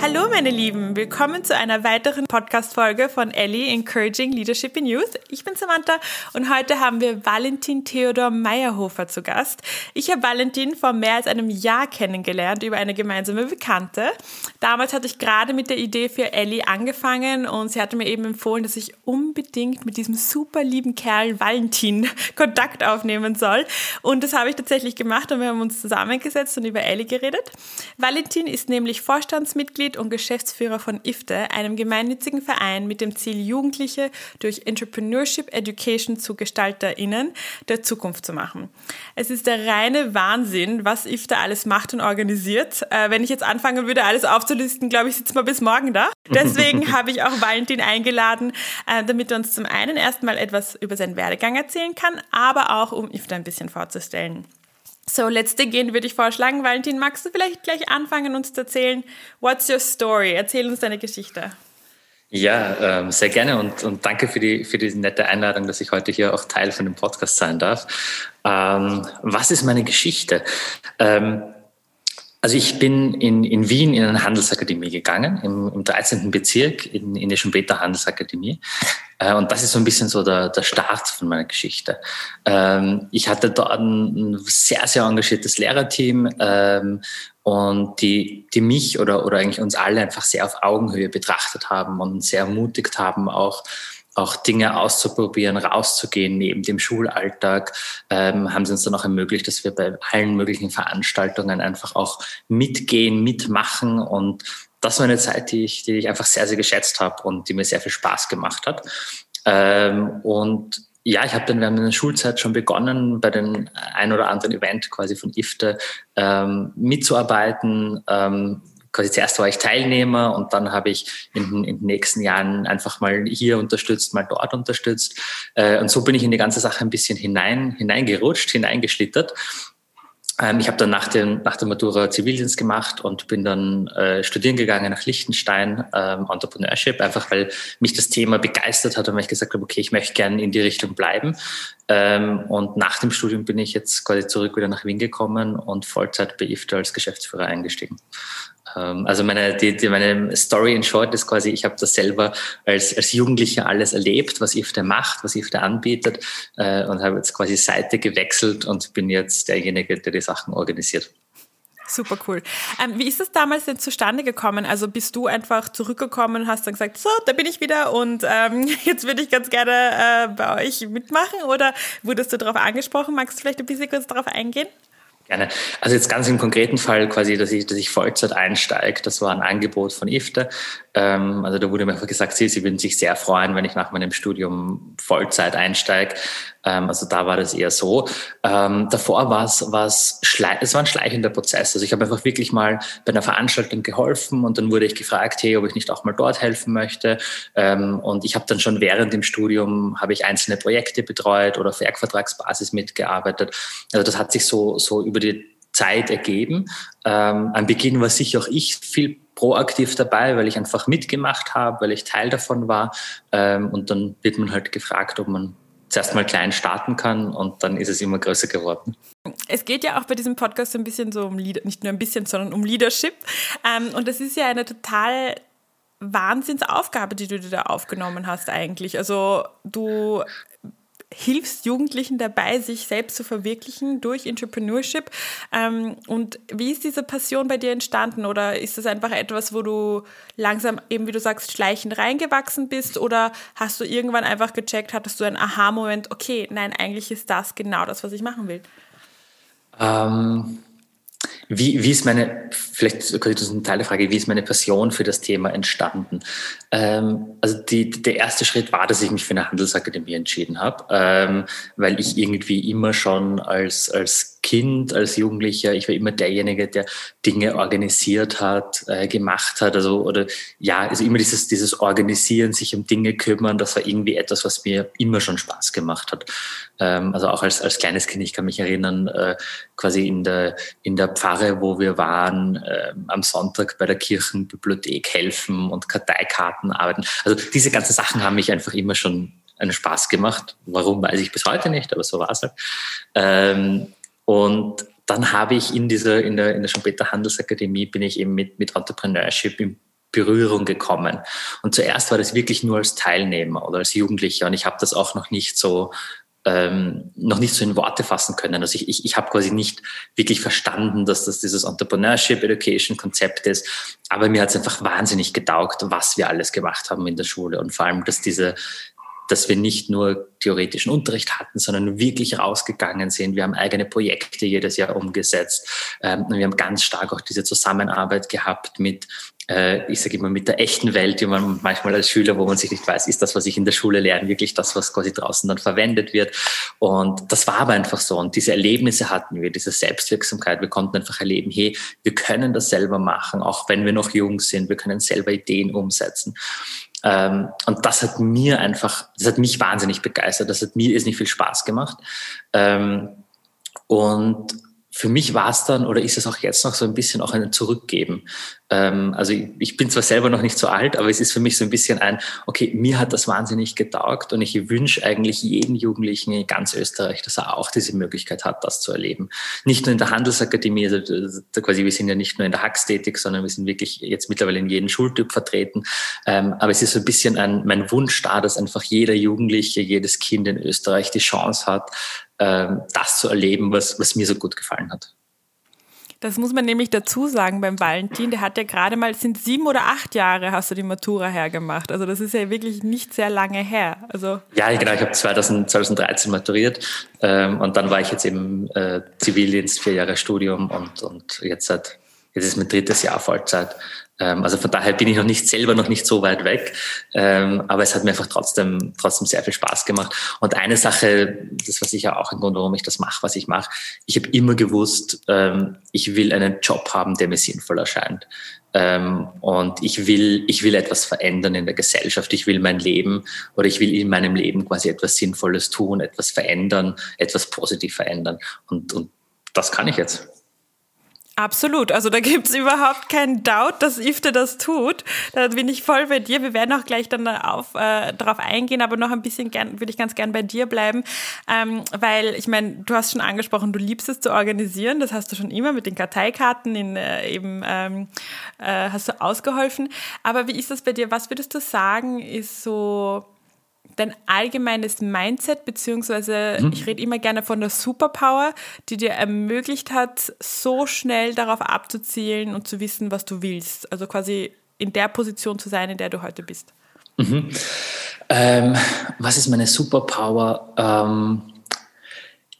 Hallo meine Lieben, willkommen zu einer weiteren Podcast-Folge von Ellie Encouraging Leadership in Youth. Ich bin Samantha und heute haben wir Valentin Theodor Meyerhofer zu Gast. Ich habe Valentin vor mehr als einem Jahr kennengelernt über eine gemeinsame Bekannte. Damals hatte ich gerade mit der Idee für Ellie angefangen und sie hatte mir eben empfohlen, dass ich unbedingt mit diesem super lieben Kerl Valentin Kontakt aufnehmen soll. Und das habe ich tatsächlich gemacht und wir haben uns zusammengesetzt und über Ellie geredet. Valentin ist nämlich Vorstandsmitglied Mitglied und Geschäftsführer von IFTE, einem gemeinnützigen Verein mit dem Ziel, Jugendliche durch Entrepreneurship Education zu GestalterInnen der Zukunft zu machen. Es ist der reine Wahnsinn, was IFTE alles macht und organisiert. Äh, wenn ich jetzt anfangen würde, alles aufzulisten, glaube ich, sitzen wir bis morgen da. Deswegen habe ich auch Valentin eingeladen, äh, damit er uns zum einen erstmal etwas über seinen Werdegang erzählen kann, aber auch um IFTE ein bisschen vorzustellen. So, letzte gehen würde ich vorschlagen. Valentin, magst du vielleicht gleich anfangen, uns zu erzählen, what's your story? Erzähl uns deine Geschichte. Ja, ähm, sehr gerne und, und danke für die, für diese nette Einladung, dass ich heute hier auch Teil von dem Podcast sein darf. Ähm, was ist meine Geschichte? Ähm, also ich bin in, in Wien in eine Handelsakademie gegangen, im, im 13. Bezirk, in, in der Schumpeter Handelsakademie. Äh, und das ist so ein bisschen so der, der Start von meiner Geschichte. Ähm, ich hatte dort ein sehr, sehr engagiertes Lehrerteam ähm, und die, die mich oder, oder eigentlich uns alle einfach sehr auf Augenhöhe betrachtet haben und sehr ermutigt haben, auch auch Dinge auszuprobieren, rauszugehen neben dem Schulalltag, ähm, haben sie uns dann auch ermöglicht, dass wir bei allen möglichen Veranstaltungen einfach auch mitgehen, mitmachen und das war eine Zeit, die ich, die ich einfach sehr, sehr geschätzt habe und die mir sehr viel Spaß gemacht hat. Ähm, und ja, ich habe dann während meiner Schulzeit schon begonnen, bei den ein oder anderen Event quasi von IFTE ähm, mitzuarbeiten, ähm, quasi zuerst war ich Teilnehmer und dann habe ich in, in, den nächsten Jahren einfach mal hier unterstützt, mal dort unterstützt. Äh, und so bin ich in die ganze Sache ein bisschen hinein, hineingerutscht, hineingeschlittert ähm, ich habe dann nach, dem, nach der Matura Zivildienst gemacht und bin dann äh, studieren gegangen nach Liechtenstein, ähm, Entrepreneurship, einfach weil mich das Thema begeistert hat und weil ich gesagt habe, okay, ich möchte gerne in die Richtung bleiben. Ähm, und nach dem Studium bin ich jetzt quasi zurück wieder nach Wien gekommen und Vollzeit bei IFTA als Geschäftsführer eingestiegen. Ähm, also meine, die, die, meine Story in short ist quasi, ich habe das selber als, als Jugendlicher alles erlebt, was IFTA macht, was IFTA anbietet äh, und habe jetzt quasi Seite gewechselt und bin jetzt derjenige, der die Sachen organisiert. Super cool. Ähm, wie ist das damals denn zustande gekommen? Also bist du einfach zurückgekommen und hast dann gesagt, so, da bin ich wieder und ähm, jetzt würde ich ganz gerne äh, bei euch mitmachen oder wurdest du darauf angesprochen? Magst du vielleicht ein bisschen kurz darauf eingehen? Gerne. Also jetzt ganz im konkreten Fall quasi, dass ich, dass ich Vollzeit einsteige, das war ein Angebot von IFTE. Ähm, also da wurde mir einfach gesagt, sie, sie würden sich sehr freuen, wenn ich nach meinem Studium Vollzeit einsteige. Ähm, also da war das eher so. Ähm, davor war es, es war ein schleichender Prozess. Also ich habe einfach wirklich mal bei einer Veranstaltung geholfen und dann wurde ich gefragt, hey, ob ich nicht auch mal dort helfen möchte. Ähm, und ich habe dann schon während dem Studium habe ich einzelne Projekte betreut oder auf Werkvertragsbasis mitgearbeitet. Also das hat sich so, so über die Zeit ergeben. Ähm, am Beginn war sicher auch ich viel proaktiv dabei, weil ich einfach mitgemacht habe, weil ich Teil davon war. Ähm, und dann wird man halt gefragt, ob man zuerst mal klein starten kann und dann ist es immer größer geworden. Es geht ja auch bei diesem Podcast so ein bisschen so um, nicht nur ein bisschen, sondern um Leadership. Ähm, und das ist ja eine total Wahnsinnsaufgabe, die du dir da aufgenommen hast eigentlich. Also du hilfst Jugendlichen dabei, sich selbst zu verwirklichen durch Entrepreneurship. Ähm, und wie ist diese Passion bei dir entstanden? Oder ist das einfach etwas, wo du langsam, eben wie du sagst, schleichend reingewachsen bist? Oder hast du irgendwann einfach gecheckt, hattest du einen Aha-Moment, okay, nein, eigentlich ist das genau das, was ich machen will? Ähm, wie, wie ist meine, vielleicht ich das ein Teil der Frage, wie ist meine Passion für das Thema entstanden? Ähm, also die, der erste Schritt war, dass ich mich für eine Handelsakademie entschieden habe, ähm, weil ich irgendwie immer schon als, als Kind, als Jugendlicher, ich war immer derjenige, der Dinge organisiert hat, äh, gemacht hat, also oder ja, also immer dieses, dieses Organisieren, sich um Dinge kümmern, das war irgendwie etwas, was mir immer schon Spaß gemacht hat. Ähm, also auch als, als kleines Kind, ich kann mich erinnern, äh, quasi in der, in der Pfarre, wo wir waren, äh, am Sonntag bei der Kirchenbibliothek helfen und Karteikarten arbeiten. Also diese ganzen Sachen haben mich einfach immer schon einen Spaß gemacht. Warum, weiß ich bis heute nicht, aber so war es halt. Ähm, und dann habe ich in dieser, in der, in der Schumpeter Handelsakademie bin ich eben mit, mit Entrepreneurship in Berührung gekommen. Und zuerst war das wirklich nur als Teilnehmer oder als Jugendlicher und ich habe das auch noch nicht so ähm, noch nicht so in Worte fassen können. Also ich, ich, ich habe quasi nicht wirklich verstanden, dass das dieses Entrepreneurship Education Konzept ist. Aber mir hat es einfach wahnsinnig getaugt, was wir alles gemacht haben in der Schule und vor allem, dass diese dass wir nicht nur theoretischen Unterricht hatten, sondern wirklich rausgegangen sind. Wir haben eigene Projekte jedes Jahr umgesetzt. Ähm, wir haben ganz stark auch diese Zusammenarbeit gehabt mit, äh, ich sage immer, mit der echten Welt, die man manchmal als Schüler, wo man sich nicht weiß, ist das, was ich in der Schule lerne, wirklich das, was quasi draußen dann verwendet wird. Und das war aber einfach so. Und diese Erlebnisse hatten wir, diese Selbstwirksamkeit. Wir konnten einfach erleben, hey, wir können das selber machen, auch wenn wir noch jung sind. Wir können selber Ideen umsetzen. Ähm, und das hat mir einfach, das hat mich wahnsinnig begeistert. Das hat mir ist nicht viel Spaß gemacht. Ähm, und für mich war es dann oder ist es auch jetzt noch so ein bisschen auch ein Zurückgeben. Ähm, also ich, ich, bin zwar selber noch nicht so alt, aber es ist für mich so ein bisschen ein, okay, mir hat das wahnsinnig getaugt und ich wünsche eigentlich jeden Jugendlichen in ganz Österreich, dass er auch diese Möglichkeit hat, das zu erleben. Nicht nur in der Handelsakademie, also quasi wir sind ja nicht nur in der tätig, sondern wir sind wirklich jetzt mittlerweile in jedem Schultyp vertreten. Ähm, aber es ist so ein bisschen ein, mein Wunsch da, dass einfach jeder Jugendliche, jedes Kind in Österreich die Chance hat, das zu erleben, was, was mir so gut gefallen hat. Das muss man nämlich dazu sagen beim Valentin, der hat ja gerade mal, sind sieben oder acht Jahre hast du die Matura hergemacht. Also das ist ja wirklich nicht sehr lange her. Also ja, genau, ich habe 2013 maturiert ähm, und dann war ich jetzt im äh, Zivildienst, vier Jahre Studium und, und jetzt seit, jetzt ist mein drittes Jahr Vollzeit. Ähm, also von daher bin ich noch nicht selber noch nicht so weit weg, ähm, aber es hat mir einfach trotzdem trotzdem sehr viel Spaß gemacht. Und eine Sache, das war sicher auch ein Grund, warum ich das mache, was ich mache. Ich habe immer gewusst, ähm, ich will einen Job haben, der mir sinnvoll erscheint. und ich will ich will etwas verändern in der Gesellschaft. Ich will mein Leben oder ich will in meinem Leben quasi etwas Sinnvolles tun, etwas verändern, etwas positiv verändern. Und und das kann ich jetzt. Absolut. Also da gibt's überhaupt keinen Doubt, dass Ifte das tut. Da bin ich voll bei dir. Wir werden auch gleich dann auf, äh, darauf eingehen, aber noch ein bisschen gern, würde ich ganz gern bei dir bleiben. Ähm, weil, ich meine, du hast schon angesprochen, du liebst es zu organisieren. Das hast du schon immer mit den Karteikarten in, äh, eben ähm, äh, hast du ausgeholfen. Aber wie ist das bei dir? Was würdest du sagen, ist so dein allgemeines Mindset, beziehungsweise mhm. ich rede immer gerne von der Superpower, die dir ermöglicht hat, so schnell darauf abzuzielen und zu wissen, was du willst. Also quasi in der Position zu sein, in der du heute bist. Mhm. Ähm, was ist meine Superpower? Ähm,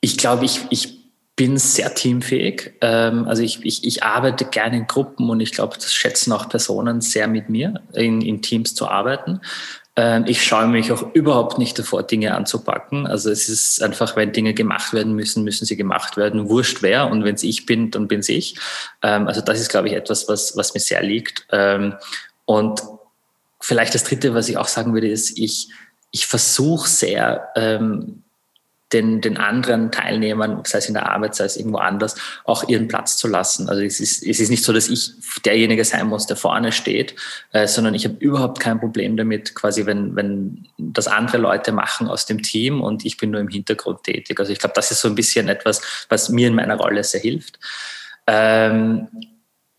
ich glaube, ich, ich bin sehr teamfähig. Ähm, also ich, ich, ich arbeite gerne in Gruppen und ich glaube, das schätzen auch Personen sehr mit mir, in, in Teams zu arbeiten. Ähm, ich schaue mich auch überhaupt nicht davor, Dinge anzupacken. Also es ist einfach, wenn Dinge gemacht werden müssen, müssen sie gemacht werden. Wurscht wer. Und wenn es ich bin, dann bin es ich. Ähm, also das ist, glaube ich, etwas, was, was mir sehr liegt. Ähm, und vielleicht das Dritte, was ich auch sagen würde, ist, ich, ich versuche sehr, den, den anderen Teilnehmern, sei es in der Arbeit, sei es irgendwo anders, auch ihren Platz zu lassen. Also es ist, es ist nicht so, dass ich derjenige sein muss, der vorne steht, äh, sondern ich habe überhaupt kein Problem damit, quasi wenn, wenn das andere Leute machen aus dem Team und ich bin nur im Hintergrund tätig. Also ich glaube, das ist so ein bisschen etwas, was mir in meiner Rolle sehr hilft. Ähm,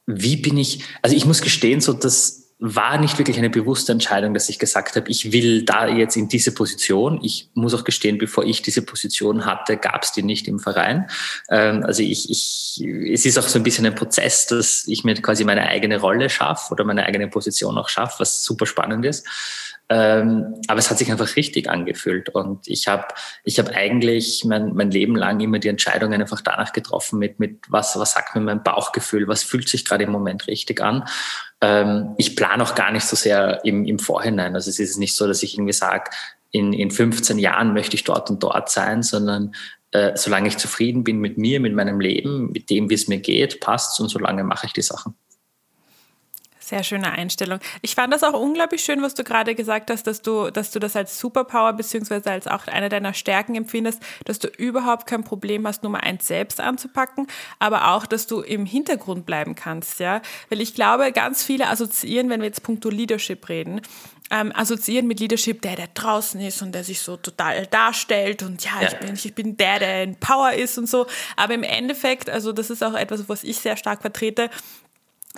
wie bin ich, also ich muss gestehen, so dass war nicht wirklich eine bewusste Entscheidung, dass ich gesagt habe, ich will da jetzt in diese Position. Ich muss auch gestehen, bevor ich diese Position hatte, gab es die nicht im Verein. Ähm, also ich, ich, es ist auch so ein bisschen ein Prozess, dass ich mir quasi meine eigene Rolle schaffe oder meine eigene Position auch schaffe, was super spannend ist. Ähm, aber es hat sich einfach richtig angefühlt und ich habe ich hab eigentlich mein, mein Leben lang immer die Entscheidungen einfach danach getroffen mit, mit was, was sagt mir mein Bauchgefühl, was fühlt sich gerade im Moment richtig an. Ähm, ich plane auch gar nicht so sehr im, im Vorhinein. Also es ist nicht so, dass ich irgendwie sage, in, in 15 Jahren möchte ich dort und dort sein, sondern äh, solange ich zufrieden bin mit mir, mit meinem Leben, mit dem, wie es mir geht, passt und solange mache ich die Sachen. Sehr schöne Einstellung. Ich fand das auch unglaublich schön, was du gerade gesagt hast, dass du, dass du das als Superpower beziehungsweise als auch eine deiner Stärken empfindest, dass du überhaupt kein Problem hast, Nummer eins selbst anzupacken, aber auch, dass du im Hintergrund bleiben kannst, ja. Weil ich glaube, ganz viele assoziieren, wenn wir jetzt punkto Leadership reden, ähm, assoziieren mit Leadership, der, der draußen ist und der sich so total darstellt und ja, ja, Ich, bin, ich bin der, der in Power ist und so. Aber im Endeffekt, also das ist auch etwas, was ich sehr stark vertrete,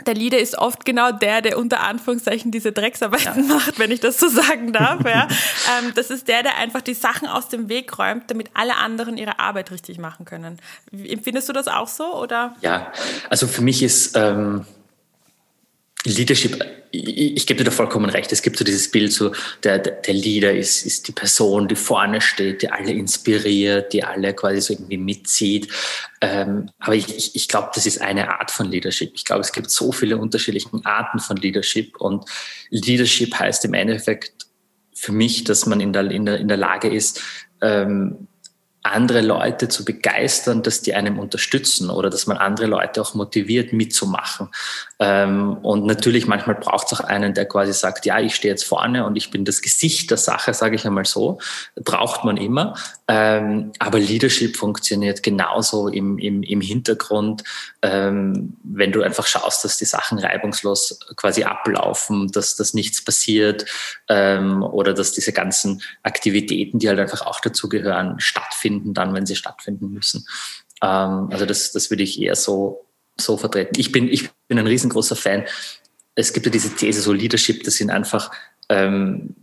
der Leader ist oft genau der, der unter Anführungszeichen diese Drecksarbeiten ja. macht, wenn ich das so sagen darf. Ja. ähm, das ist der, der einfach die Sachen aus dem Weg räumt, damit alle anderen ihre Arbeit richtig machen können. Empfindest du das auch so? Oder? Ja, also für mich ist ähm, Leadership, ich, ich gebe dir da vollkommen recht. Es gibt so dieses Bild, so der, der Leader ist, ist die Person, die vorne steht, die alle inspiriert, die alle quasi so irgendwie mitzieht. Ähm, aber ich, ich, glaube, das ist eine Art von Leadership. Ich glaube, es gibt so viele unterschiedliche Arten von Leadership und Leadership heißt im Endeffekt für mich, dass man in der, in der, in der Lage ist, ähm, andere Leute zu begeistern, dass die einem unterstützen oder dass man andere Leute auch motiviert mitzumachen. Ähm, und natürlich manchmal braucht es auch einen, der quasi sagt, ja, ich stehe jetzt vorne und ich bin das Gesicht der Sache, sage ich einmal so. Braucht man immer. Ähm, aber Leadership funktioniert genauso im, im, im Hintergrund, ähm, wenn du einfach schaust, dass die Sachen reibungslos quasi ablaufen, dass, dass nichts passiert oder dass diese ganzen Aktivitäten, die halt einfach auch dazugehören, stattfinden dann, wenn sie stattfinden müssen. also das, das würde ich eher so so vertreten. Ich bin, ich bin ein riesengroßer Fan. Es gibt ja diese These, so Leadership, das sind einfach ähm,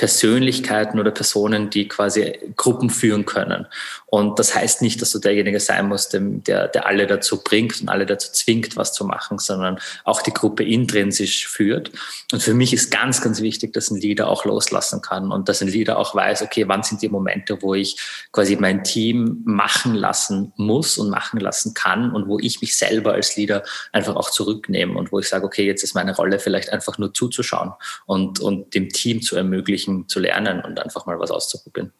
Persönlichkeiten oder Personen, die quasi Gruppen führen können. Und das heißt nicht, dass du derjenige sein musst, der, der alle dazu bringt und alle dazu zwingt, was zu machen, sondern auch die Gruppe intrinsisch führt. Und für mich ist ganz, ganz wichtig, dass ein Leader auch loslassen kann und dass ein Leader auch weiß, okay, wann sind die Momente, wo ich quasi mein Team machen lassen muss und machen lassen kann und wo ich mich selber als Leader einfach auch zurücknehme und wo ich sage, okay, jetzt ist meine Rolle vielleicht einfach nur zuzuschauen und, und dem Team zu ermöglichen, zu lernen und einfach mal was auszuprobieren.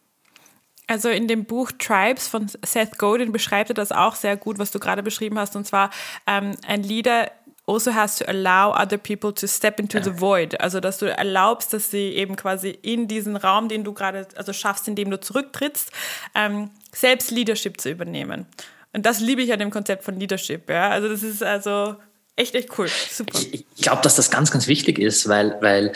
Also in dem Buch Tribes von Seth Godin beschreibt er das auch sehr gut, was du gerade beschrieben hast. Und zwar ähm, ein Leader also has to allow other people to step into ja. the void. Also dass du erlaubst, dass sie eben quasi in diesen Raum, den du gerade also schaffst, indem du zurücktrittst, ähm, selbst Leadership zu übernehmen. Und das liebe ich an dem Konzept von Leadership. Ja? Also das ist also echt, echt cool. Super. Ich, ich glaube, dass das ganz, ganz wichtig ist, weil, weil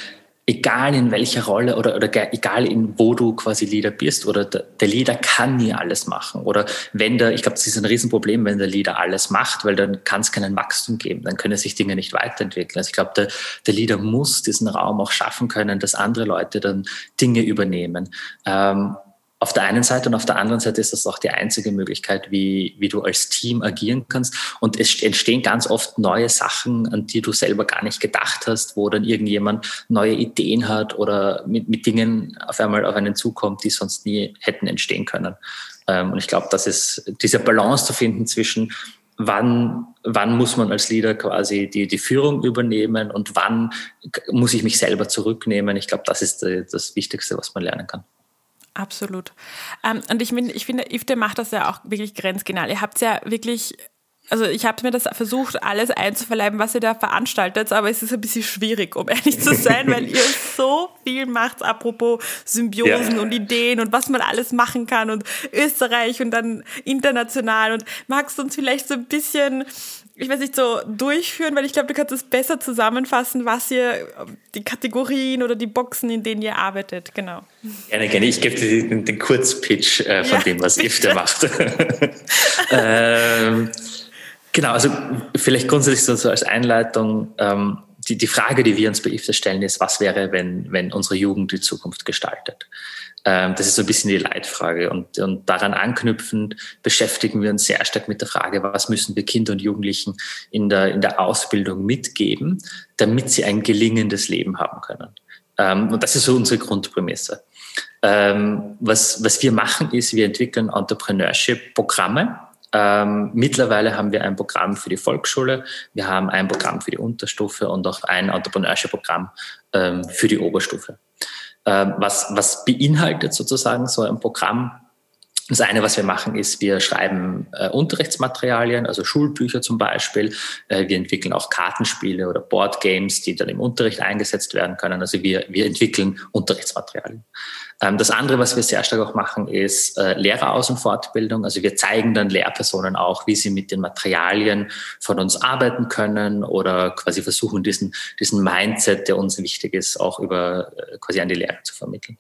egal in welcher Rolle oder, oder egal in wo du quasi Leader bist oder der, der Leader kann nie alles machen oder wenn der, ich glaube, das ist ein Riesenproblem, wenn der Leader alles macht, weil dann kann es keinen Wachstum geben, dann können sich Dinge nicht weiterentwickeln. Also ich glaube, der, der Leader muss diesen Raum auch schaffen können, dass andere Leute dann Dinge übernehmen. Ähm, auf der einen Seite und auf der anderen Seite ist das auch die einzige Möglichkeit, wie, wie du als Team agieren kannst. Und es entstehen ganz oft neue Sachen, an die du selber gar nicht gedacht hast, wo dann irgendjemand neue Ideen hat oder mit, mit Dingen auf einmal auf einen zukommt, die sonst nie hätten entstehen können. Ähm, und ich glaube, das ist diese Balance zu finden zwischen wann, wann muss man als Leader quasi die, die Führung übernehmen und wann muss ich mich selber zurücknehmen. Ich glaube, das ist das Wichtigste, was man lernen kann. Absolut. Ähm, und ich, find, ich finde, IFTE macht das ja auch wirklich grenzgenau. Ihr habt ja wirklich also ich habe mir das versucht, alles einzuverleiben, was ihr da veranstaltet, aber es ist ein bisschen schwierig, um ehrlich zu sein, weil ihr so viel macht, apropos Symbiosen ja. und Ideen und was man alles machen kann und Österreich und dann international. Und magst du uns vielleicht so ein bisschen ich weiß nicht, so durchführen, weil ich glaube, du kannst es besser zusammenfassen, was ihr, die Kategorien oder die Boxen, in denen ihr arbeitet, genau. Gerne, gerne. Ich gebe dir den, den Kurzpitch äh, von ja, dem, was IFTE macht. ähm, genau, also vielleicht grundsätzlich so, so als Einleitung, ähm, die, die Frage, die wir uns bei IFTE stellen, ist, was wäre, wenn, wenn unsere Jugend die Zukunft gestaltet? Ähm, das ist so ein bisschen die Leitfrage. Und, und daran anknüpfend beschäftigen wir uns sehr stark mit der Frage, was müssen wir Kindern und Jugendlichen in der, in der Ausbildung mitgeben, damit sie ein gelingendes Leben haben können. Ähm, und das ist so unsere Grundprämisse. Ähm, was, was wir machen, ist, wir entwickeln Entrepreneurship-Programme. Ähm, mittlerweile haben wir ein Programm für die Volksschule, wir haben ein Programm für die Unterstufe und auch ein Entrepreneurship-Programm ähm, für die Oberstufe. Ähm, was, was beinhaltet sozusagen so ein Programm? Das eine, was wir machen, ist, wir schreiben äh, Unterrichtsmaterialien, also Schulbücher zum Beispiel. Äh, wir entwickeln auch Kartenspiele oder Boardgames, die dann im Unterricht eingesetzt werden können. Also wir, wir entwickeln Unterrichtsmaterialien. Ähm, das andere, was wir sehr stark auch machen, ist äh, Lehreraus- und Fortbildung. Also wir zeigen dann Lehrpersonen auch, wie sie mit den Materialien von uns arbeiten können oder quasi versuchen, diesen, diesen Mindset, der uns wichtig ist, auch über äh, quasi an die Lehrer zu vermitteln.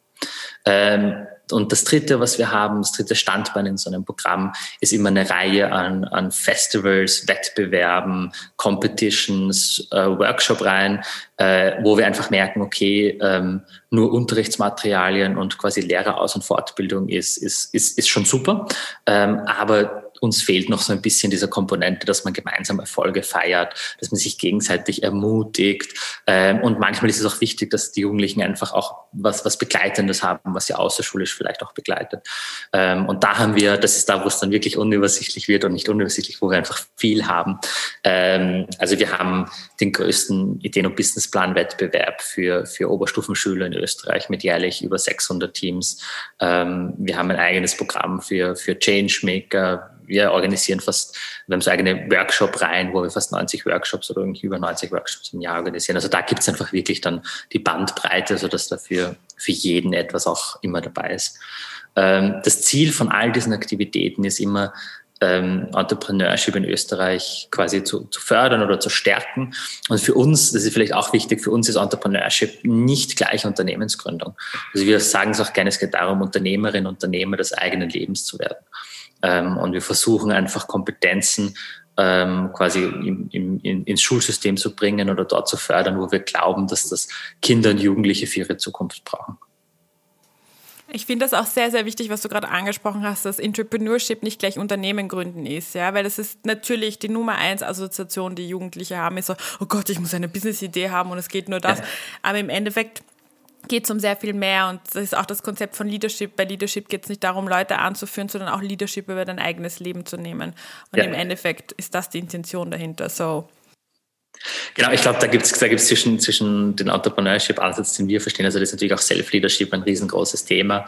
Ähm, und das dritte, was wir haben, das dritte Standbein in so einem Programm, ist immer eine Reihe an, an Festivals, Wettbewerben, Competitions, äh, Workshop-Reihen, äh, wo wir einfach merken, okay, ähm, nur Unterrichtsmaterialien und quasi Lehreraus- und Fortbildung ist, ist, ist, ist schon super. Ähm, aber uns fehlt noch so ein bisschen diese Komponente, dass man gemeinsam Erfolge feiert, dass man sich gegenseitig ermutigt. Ähm, und manchmal ist es auch wichtig, dass die Jugendlichen einfach auch was, was Begleitendes haben, was sie außerschulisch vielleicht auch begleitet. Ähm, und da haben wir, das ist da, wo es dann wirklich unübersichtlich wird und nicht unübersichtlich, wo wir einfach viel haben. Ähm, also wir haben den größten Ideen- und Businessplan-Wettbewerb für, für Oberstufenschüler in Österreich mit jährlich über 600 Teams. wir haben ein eigenes Programm für, für Changemaker wir organisieren fast, wir haben so eigene Workshop-Reihen, wo wir fast 90 Workshops oder irgendwie über 90 Workshops im Jahr organisieren. Also da gibt es einfach wirklich dann die Bandbreite, sodass dafür für jeden etwas auch immer dabei ist. Ähm, das Ziel von all diesen Aktivitäten ist immer, ähm, Entrepreneurship in Österreich quasi zu, zu, fördern oder zu stärken. Und für uns, das ist vielleicht auch wichtig, für uns ist Entrepreneurship nicht gleich Unternehmensgründung. Also wir sagen es auch gerne, es geht darum, Unternehmerin, Unternehmer des eigenen Lebens zu werden. Ähm, und wir versuchen einfach Kompetenzen ähm, quasi im, im, in, ins Schulsystem zu bringen oder dort zu fördern, wo wir glauben, dass das Kinder und Jugendliche für ihre Zukunft brauchen. Ich finde das auch sehr, sehr wichtig, was du gerade angesprochen hast, dass Entrepreneurship nicht gleich Unternehmen gründen ist, ja, weil das ist natürlich die Nummer eins Assoziation, die Jugendliche haben, ist so, oh Gott, ich muss eine Business-Idee haben und es geht nur das. Ja. Aber im Endeffekt geht es um sehr viel mehr und das ist auch das Konzept von Leadership. Bei Leadership geht es nicht darum, Leute anzuführen, sondern auch Leadership über dein eigenes Leben zu nehmen. Und ja. im Endeffekt ist das die Intention dahinter. So Genau, ich glaube, da gibt es da gibt's zwischen, zwischen den Entrepreneurship-Ansatz, den wir verstehen, also das ist natürlich auch Self-Leadership ein riesengroßes Thema.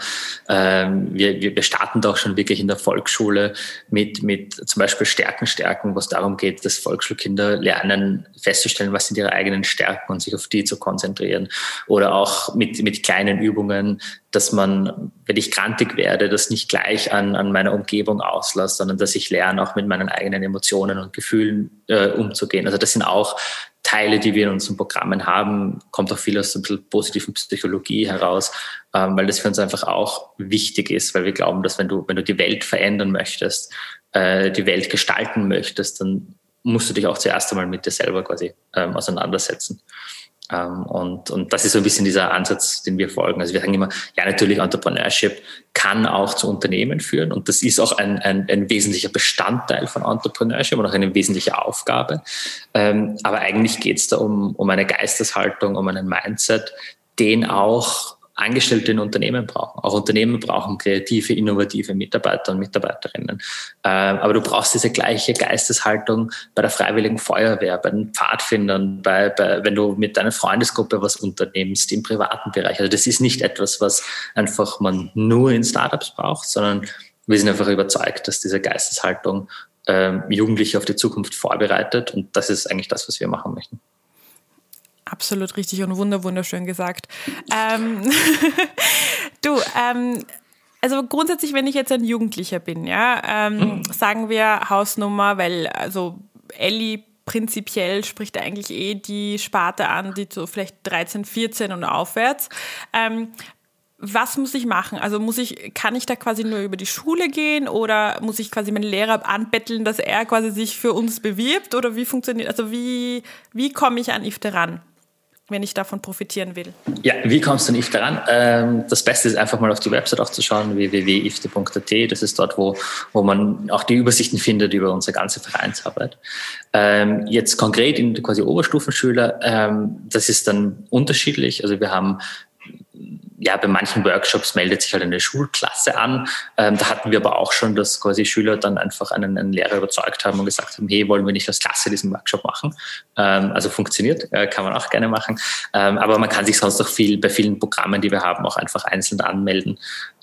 Ähm, wir, wir, wir starten da auch schon wirklich in der Volksschule mit, mit zum Beispiel Stärken stärken, was darum geht, dass Volksschulkinder lernen, festzustellen, was sind ihre eigenen Stärken und sich auf die zu konzentrieren. Oder auch mit, mit kleinen Übungen, dass man, wenn ich krantig werde, das nicht gleich an, an meiner Umgebung auslasse, sondern dass ich lerne, auch mit meinen eigenen Emotionen und Gefühlen äh, umzugehen. Also das sind auch Teile, die wir in unseren Programmen haben, kommt auch viel aus bisschen positiven Psychologie heraus, ähm, weil das für uns einfach auch wichtig ist, weil wir glauben, dass wenn du, wenn du die Welt verändern möchtest, äh, die Welt gestalten möchtest, dann musst du dich auch zuerst einmal mit dir selber quasi ähm, auseinandersetzen. Ähm, und, und das ist so ein bisschen dieser Ansatz, den wir folgen. Also wir sagen immer, ja, natürlich, Entrepreneurship kann auch zu Unternehmen führen und das ist auch ein, ein, ein wesentlicher Bestandteil von Entrepreneurship und auch eine wesentliche Aufgabe. Ähm, aber eigentlich geht es da um, um eine Geisteshaltung, um einen Mindset, den auch Angestellte in Unternehmen brauchen. Auch Unternehmen brauchen kreative, innovative Mitarbeiter und Mitarbeiterinnen. Ähm, aber du brauchst diese gleiche Geisteshaltung bei der Freiwilligen Feuerwehr, bei den Pfadfindern, bei, bei, wenn du mit deiner Freundesgruppe was unternimmst im privaten Bereich. Also das ist nicht etwas, was einfach man nur in Startups braucht, sondern wir sind einfach überzeugt, dass diese Geisteshaltung ähm, Jugendliche auf die Zukunft vorbereitet. Und das ist eigentlich das, was wir machen möchten. Absolut richtig und wunderschön gesagt. Ähm, du, ähm, also grundsätzlich, wenn ich jetzt ein Jugendlicher bin, ja, ähm, mhm. sagen wir Hausnummer, weil also Ellie prinzipiell spricht eigentlich eh die Sparte an, die so vielleicht 13, 14 und aufwärts. Ähm, was muss ich machen? Also muss ich, kann ich da quasi nur über die Schule gehen oder muss ich quasi meinen Lehrer anbetteln, dass er quasi sich für uns bewirbt oder wie funktioniert, also wie, wie komme ich an IFTE ran? Wenn ich davon profitieren will? Ja, wie kommst du nicht daran? Ähm, das Beste ist einfach mal auf die Website auch zu schauen, www.ifte.at. Das ist dort, wo, wo man auch die Übersichten findet über unsere ganze Vereinsarbeit. Ähm, jetzt konkret in quasi Oberstufenschüler, ähm, das ist dann unterschiedlich. Also wir haben ja, bei manchen Workshops meldet sich halt eine Schulklasse an. Ähm, da hatten wir aber auch schon, dass quasi Schüler dann einfach einen, einen Lehrer überzeugt haben und gesagt haben, hey, wollen wir nicht als Klasse diesen Workshop machen? Ähm, also funktioniert, äh, kann man auch gerne machen. Ähm, aber man kann sich sonst auch viel bei vielen Programmen, die wir haben, auch einfach einzeln anmelden.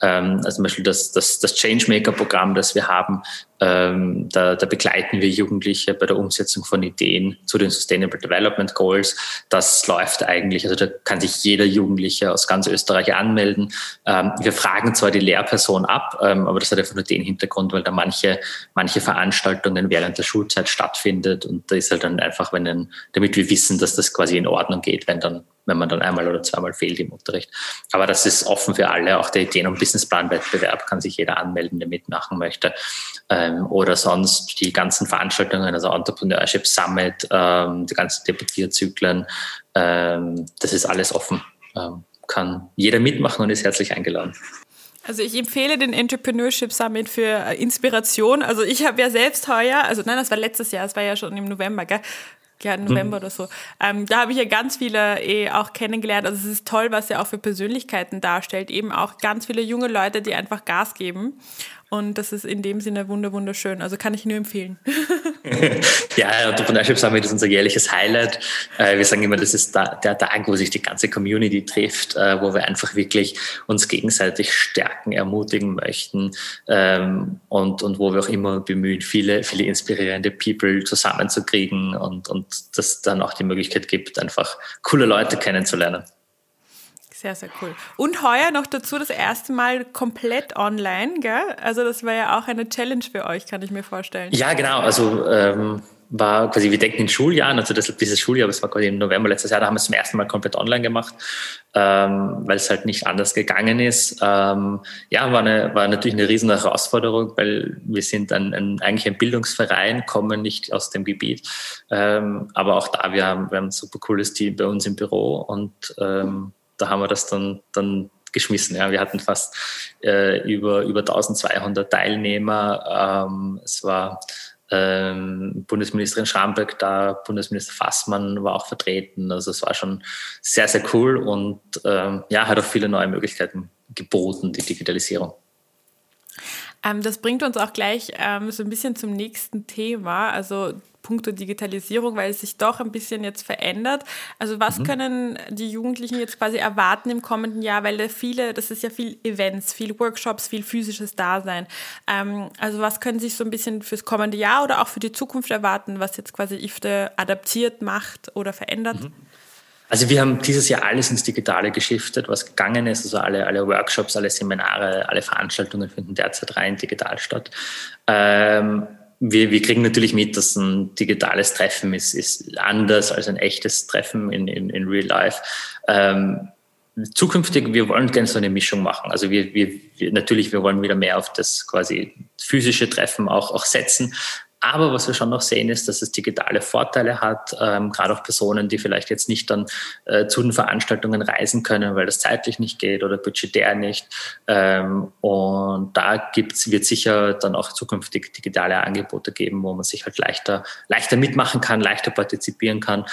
Ähm, also zum Beispiel das, das, das Changemaker-Programm, das wir haben, ähm, da, da begleiten wir Jugendliche bei der Umsetzung von Ideen zu den Sustainable Development Goals. Das läuft eigentlich, also da kann sich jeder Jugendliche aus ganz Österreich anmelden. Ähm, wir fragen zwar die Lehrperson ab, ähm, aber das hat einfach nur den Hintergrund, weil da manche, manche Veranstaltungen während der Schulzeit stattfindet und da ist halt dann einfach, wenn dann, damit wir wissen, dass das quasi in Ordnung geht, wenn dann wenn man dann einmal oder zweimal fehlt im Unterricht. Aber das ist offen für alle. Auch der Ideen- und Businessplan-Wettbewerb kann sich jeder anmelden, der mitmachen möchte. Ähm, oder sonst die ganzen Veranstaltungen, also Entrepreneurship Summit, ähm, die ganzen Debattierzyklen. Ähm, das ist alles offen. Ähm, kann jeder mitmachen und ist herzlich eingeladen. Also ich empfehle den Entrepreneurship Summit für äh, Inspiration. Also ich habe ja selbst heuer, also nein, das war letztes Jahr, das war ja schon im November, gell? Ja, November mhm. oder so. Ähm, da habe ich ja ganz viele eh auch kennengelernt. Also es ist toll, was er auch für Persönlichkeiten darstellt. Eben auch ganz viele junge Leute, die einfach Gas geben. Und das ist in dem Sinne wunderschön. Also kann ich nur empfehlen. ja, Entrepreneurship Summit ist unser jährliches Highlight. Äh, wir sagen immer, das ist der Tag, wo sich die ganze Community trifft, äh, wo wir einfach wirklich uns gegenseitig stärken, ermutigen möchten ähm, und, und wo wir auch immer bemühen, viele, viele inspirierende People zusammenzukriegen und, und das dann auch die Möglichkeit gibt, einfach coole Leute kennenzulernen. Sehr, sehr cool. Und heuer noch dazu das erste Mal komplett online, gell? Also das war ja auch eine Challenge für euch, kann ich mir vorstellen. Ja, genau. Also ähm, war quasi, wir denken in Schuljahren, also das, dieses Schuljahr, es war quasi im November letztes Jahr, da haben wir es zum ersten Mal komplett online gemacht, ähm, weil es halt nicht anders gegangen ist. Ähm, ja, war, eine, war natürlich eine riesen Herausforderung, weil wir sind ein, ein, eigentlich ein Bildungsverein, kommen nicht aus dem Gebiet. Ähm, aber auch da, wir haben, wir haben ein super cooles Team bei uns im Büro und ähm, da haben wir das dann, dann geschmissen. Ja. Wir hatten fast äh, über, über 1200 Teilnehmer. Ähm, es war ähm, Bundesministerin Schramböck da, Bundesminister Fassmann war auch vertreten. Also es war schon sehr, sehr cool und ähm, ja, hat auch viele neue Möglichkeiten geboten, die Digitalisierung. Ähm, das bringt uns auch gleich ähm, so ein bisschen zum nächsten Thema. Also puncto Digitalisierung, weil es sich doch ein bisschen jetzt verändert. Also was mhm. können die Jugendlichen jetzt quasi erwarten im kommenden Jahr, weil da viele, das ist ja viel Events, viel Workshops, viel physisches Dasein. Ähm, also was können sich so ein bisschen fürs kommende Jahr oder auch für die Zukunft erwarten, was jetzt quasi IFTE adaptiert macht oder verändert? Mhm. Also wir haben dieses Jahr alles ins Digitale geschiftet, was gegangen ist. Also alle, alle Workshops, alle Seminare, alle Veranstaltungen finden derzeit rein digital statt. Ähm, wir, wir kriegen natürlich mit, dass ein digitales Treffen ist, ist anders als ein echtes Treffen in, in, in Real Life. Ähm, zukünftig, wir wollen gerne so eine Mischung machen. Also wir, wir, wir, natürlich, wir wollen wieder mehr auf das quasi physische Treffen auch, auch setzen. Aber was wir schon noch sehen, ist, dass es digitale Vorteile hat, ähm, gerade auch Personen, die vielleicht jetzt nicht dann äh, zu den Veranstaltungen reisen können, weil das zeitlich nicht geht oder budgetär nicht. Ähm, und da gibt's, wird sicher dann auch zukünftig digitale Angebote geben, wo man sich halt leichter, leichter mitmachen kann, leichter partizipieren kann.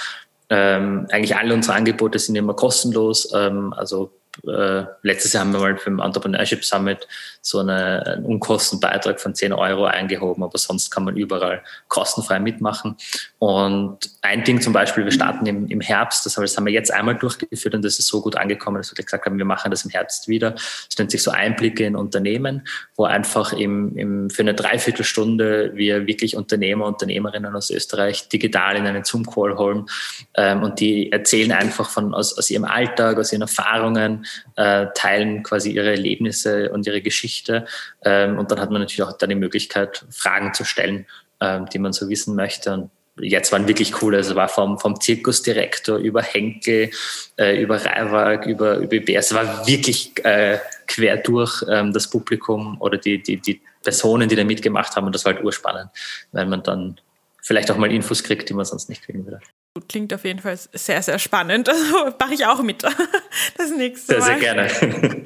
Ähm, eigentlich alle unsere Angebote sind immer kostenlos. Ähm, also äh, letztes Jahr haben wir mal beim Entrepreneurship Summit so eine, einen Unkostenbeitrag von 10 Euro eingehoben, aber sonst kann man überall kostenfrei mitmachen. Und ein Ding zum Beispiel, wir starten im, im Herbst, das haben wir jetzt einmal durchgeführt und das ist so gut angekommen, dass wir gesagt haben, wir machen das im Herbst wieder. Es nennt sich so Einblicke in Unternehmen, wo einfach im, im, für eine Dreiviertelstunde wir wirklich Unternehmer, Unternehmerinnen aus Österreich digital in einen Zoom-Call holen ähm, und die erzählen einfach von, aus, aus ihrem Alltag, aus ihren Erfahrungen, äh, teilen quasi ihre Erlebnisse und ihre Geschichte ähm, und dann hat man natürlich auch dann die Möglichkeit, Fragen zu stellen, ähm, die man so wissen möchte und jetzt waren wirklich cool. Also war vom, vom Zirkusdirektor über Henkel, äh, über Reiwag, über, über. Es war wirklich äh, quer durch ähm, das Publikum oder die, die, die Personen, die da mitgemacht haben. Und das war halt urspannend, weil man dann vielleicht auch mal Infos kriegt, die man sonst nicht kriegen würde. Klingt auf jeden Fall sehr, sehr spannend. Also mache ich auch mit. Das nächste Mal. Sehr, sehr gerne.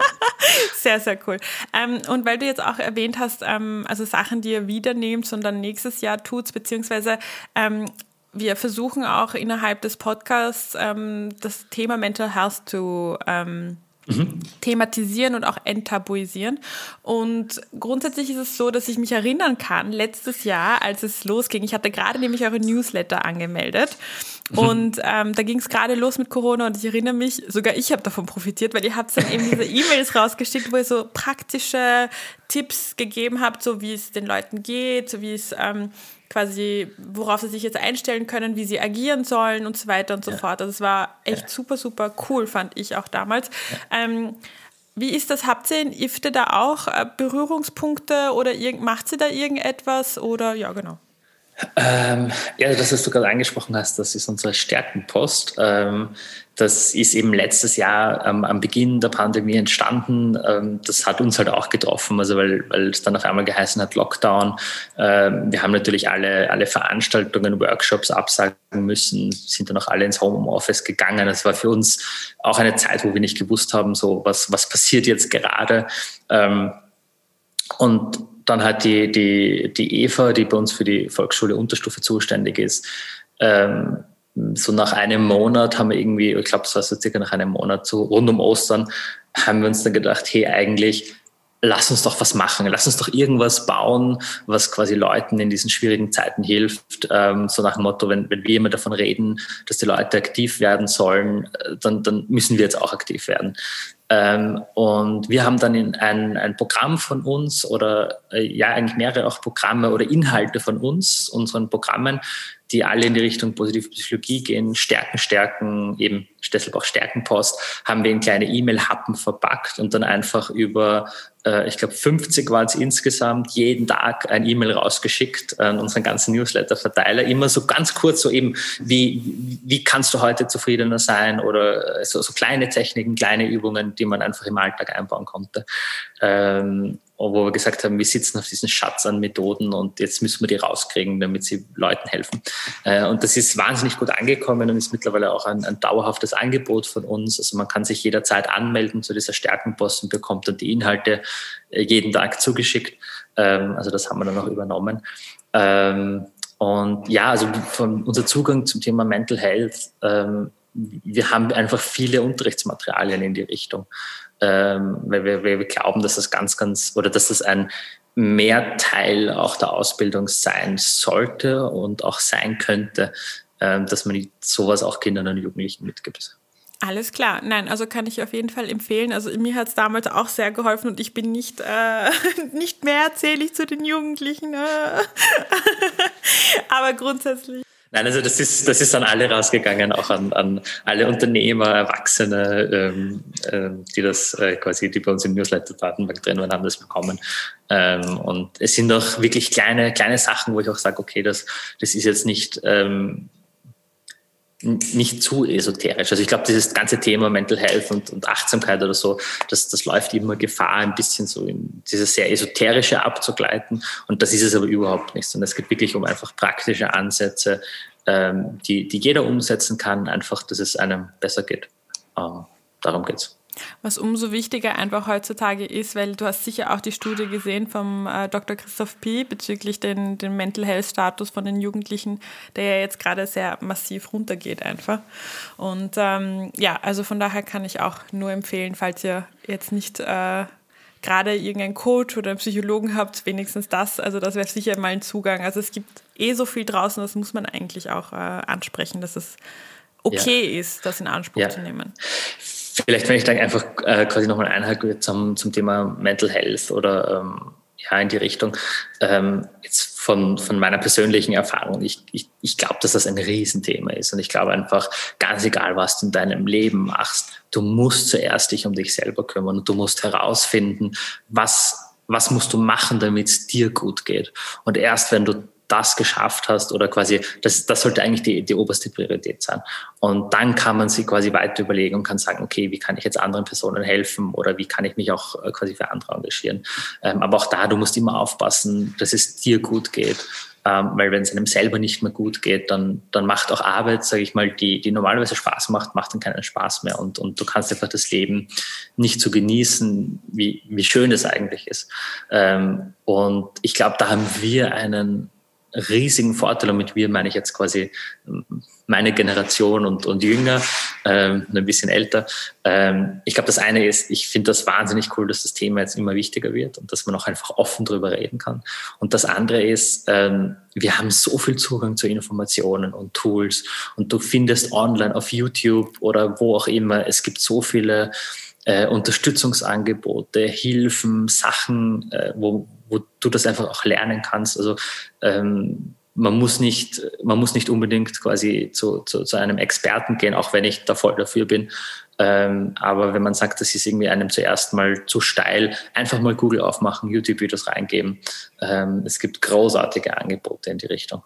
Sehr, sehr cool. Ähm, und weil du jetzt auch erwähnt hast, ähm, also Sachen, die ihr wieder nehmt und dann nächstes Jahr tut, beziehungsweise ähm, wir versuchen auch innerhalb des Podcasts ähm, das Thema Mental Health zu ähm, mhm. thematisieren und auch enttabuisieren. Und grundsätzlich ist es so, dass ich mich erinnern kann, letztes Jahr, als es losging, ich hatte gerade nämlich eure Newsletter angemeldet. Und ähm, da ging es gerade los mit Corona und ich erinnere mich, sogar ich habe davon profitiert, weil ihr habt dann eben diese E-Mails rausgeschickt, wo ihr so praktische Tipps gegeben habt, so wie es den Leuten geht, so wie es ähm, quasi, worauf sie sich jetzt einstellen können, wie sie agieren sollen und so weiter und so ja. fort. Also es war echt ja. super, super cool, fand ich auch damals. Ja. Ähm, wie ist das? Habt ihr in IFTE da auch äh, Berührungspunkte oder macht sie da irgendetwas? Oder ja, genau. Ähm, ja, das, was du gerade angesprochen hast, das ist unsere Stärkenpost. Ähm, das ist eben letztes Jahr ähm, am Beginn der Pandemie entstanden. Ähm, das hat uns halt auch getroffen, also weil, weil es dann auf einmal geheißen hat Lockdown. Ähm, wir haben natürlich alle, alle Veranstaltungen, Workshops absagen müssen, sind dann auch alle ins Homeoffice gegangen. Es war für uns auch eine Zeit, wo wir nicht gewusst haben, so was, was passiert jetzt gerade. Ähm, und dann hat die, die, die Eva, die bei uns für die Volksschule Unterstufe zuständig ist, ähm, so nach einem Monat haben wir irgendwie, ich glaube, es war so circa nach einem Monat, so rund um Ostern, haben wir uns dann gedacht, hey, eigentlich lass uns doch was machen, lass uns doch irgendwas bauen, was quasi Leuten in diesen schwierigen Zeiten hilft. Ähm, so nach dem Motto, wenn, wenn wir immer davon reden, dass die Leute aktiv werden sollen, äh, dann, dann müssen wir jetzt auch aktiv werden. Ähm, und wir haben dann in ein, ein Programm von uns oder äh, ja eigentlich mehrere auch Programme oder Inhalte von uns, unseren Programmen, die alle in die Richtung positive Psychologie gehen, Stärken, Stärken, eben deshalb auch Stärkenpost, haben wir in kleine E-Mail-Happen verpackt und dann einfach über, äh, ich glaube 50 waren es insgesamt, jeden Tag ein E-Mail rausgeschickt an unseren ganzen Newsletter-Verteiler. Immer so ganz kurz so eben, wie, wie kannst du heute zufriedener sein oder so, so kleine Techniken, kleine Übungen, die man einfach im Alltag einbauen konnte. Ähm, wo wir gesagt haben, wir sitzen auf diesen Schatz an Methoden und jetzt müssen wir die rauskriegen, damit sie Leuten helfen. Äh, und das ist wahnsinnig gut angekommen und ist mittlerweile auch ein, ein dauerhaftes Angebot von uns. Also man kann sich jederzeit anmelden zu dieser Stärkenpost und bekommt dann die Inhalte äh, jeden Tag zugeschickt. Ähm, also das haben wir dann auch übernommen. Ähm, und ja, also von unser Zugang zum Thema Mental Health, ähm, wir haben einfach viele Unterrichtsmaterialien in die Richtung ähm, weil, wir, wir glauben, dass das ganz, ganz oder dass das ein Mehrteil auch der Ausbildung sein sollte und auch sein könnte, ähm, dass man sowas auch Kindern und Jugendlichen mitgibt. Alles klar, nein, also kann ich auf jeden Fall empfehlen. Also mir hat es damals auch sehr geholfen und ich bin nicht, äh, nicht mehr erzählich zu den Jugendlichen. Äh. Aber grundsätzlich Nein, also das ist, das ist an alle rausgegangen, auch an, an alle Unternehmer, Erwachsene, ähm, ähm, die das äh, quasi, die bei uns im Newsletter-Datenbank drin waren, haben das bekommen. Ähm, und es sind auch wirklich kleine, kleine Sachen, wo ich auch sage, okay, das, das ist jetzt nicht ähm, nicht zu esoterisch. Also ich glaube, dieses ganze Thema Mental Health und, und Achtsamkeit oder so, das, das läuft immer Gefahr, ein bisschen so in dieses sehr esoterische abzugleiten. Und das ist es aber überhaupt nicht. Und es geht wirklich um einfach praktische Ansätze, ähm, die, die jeder umsetzen kann, einfach, dass es einem besser geht. Ähm, darum geht's. Was umso wichtiger einfach heutzutage ist, weil du hast sicher auch die Studie gesehen vom äh, Dr. Christoph P. bezüglich den, den Mental Health Status von den Jugendlichen, der ja jetzt gerade sehr massiv runtergeht einfach. Und ähm, ja, also von daher kann ich auch nur empfehlen, falls ihr jetzt nicht äh, gerade irgendeinen Coach oder einen Psychologen habt, wenigstens das. Also das wäre sicher mal ein Zugang. Also es gibt eh so viel draußen, das muss man eigentlich auch äh, ansprechen, dass es okay ja. ist, das in Anspruch ja. zu nehmen. Vielleicht, wenn ich dann einfach äh, quasi nochmal einhalte zum, zum Thema Mental Health oder ähm, ja, in die Richtung. Ähm, jetzt von, von meiner persönlichen Erfahrung, ich, ich, ich glaube, dass das ein Riesenthema ist. Und ich glaube einfach, ganz egal, was du in deinem Leben machst, du musst zuerst dich um dich selber kümmern und du musst herausfinden, was was musst du machen, damit es dir gut geht. Und erst wenn du das geschafft hast oder quasi, das, das sollte eigentlich die, die oberste Priorität sein. Und dann kann man sich quasi weiter überlegen und kann sagen, okay, wie kann ich jetzt anderen Personen helfen oder wie kann ich mich auch äh, quasi für andere engagieren. Ähm, aber auch da, du musst immer aufpassen, dass es dir gut geht. Ähm, weil wenn es einem selber nicht mehr gut geht, dann, dann macht auch Arbeit, sage ich mal, die, die normalerweise Spaß macht, macht dann keinen Spaß mehr. Und, und du kannst einfach das Leben nicht so genießen, wie, wie schön es eigentlich ist. Ähm, und ich glaube, da haben wir einen riesigen Vorteil, und mit wir meine ich jetzt quasi meine Generation und, und jünger, ähm, ein bisschen älter. Ähm, ich glaube, das eine ist, ich finde das wahnsinnig cool, dass das Thema jetzt immer wichtiger wird und dass man auch einfach offen drüber reden kann. Und das andere ist, ähm, wir haben so viel Zugang zu Informationen und Tools und du findest online auf YouTube oder wo auch immer, es gibt so viele äh, Unterstützungsangebote, Hilfen, Sachen, äh, wo, wo du das einfach auch lernen kannst. Also ähm, man muss nicht, man muss nicht unbedingt quasi zu, zu, zu einem Experten gehen, auch wenn ich da voll dafür bin. Ähm, aber wenn man sagt, das ist irgendwie einem zuerst mal zu steil, einfach mal Google aufmachen, YouTube-Videos reingeben. Ähm, es gibt großartige Angebote in die Richtung.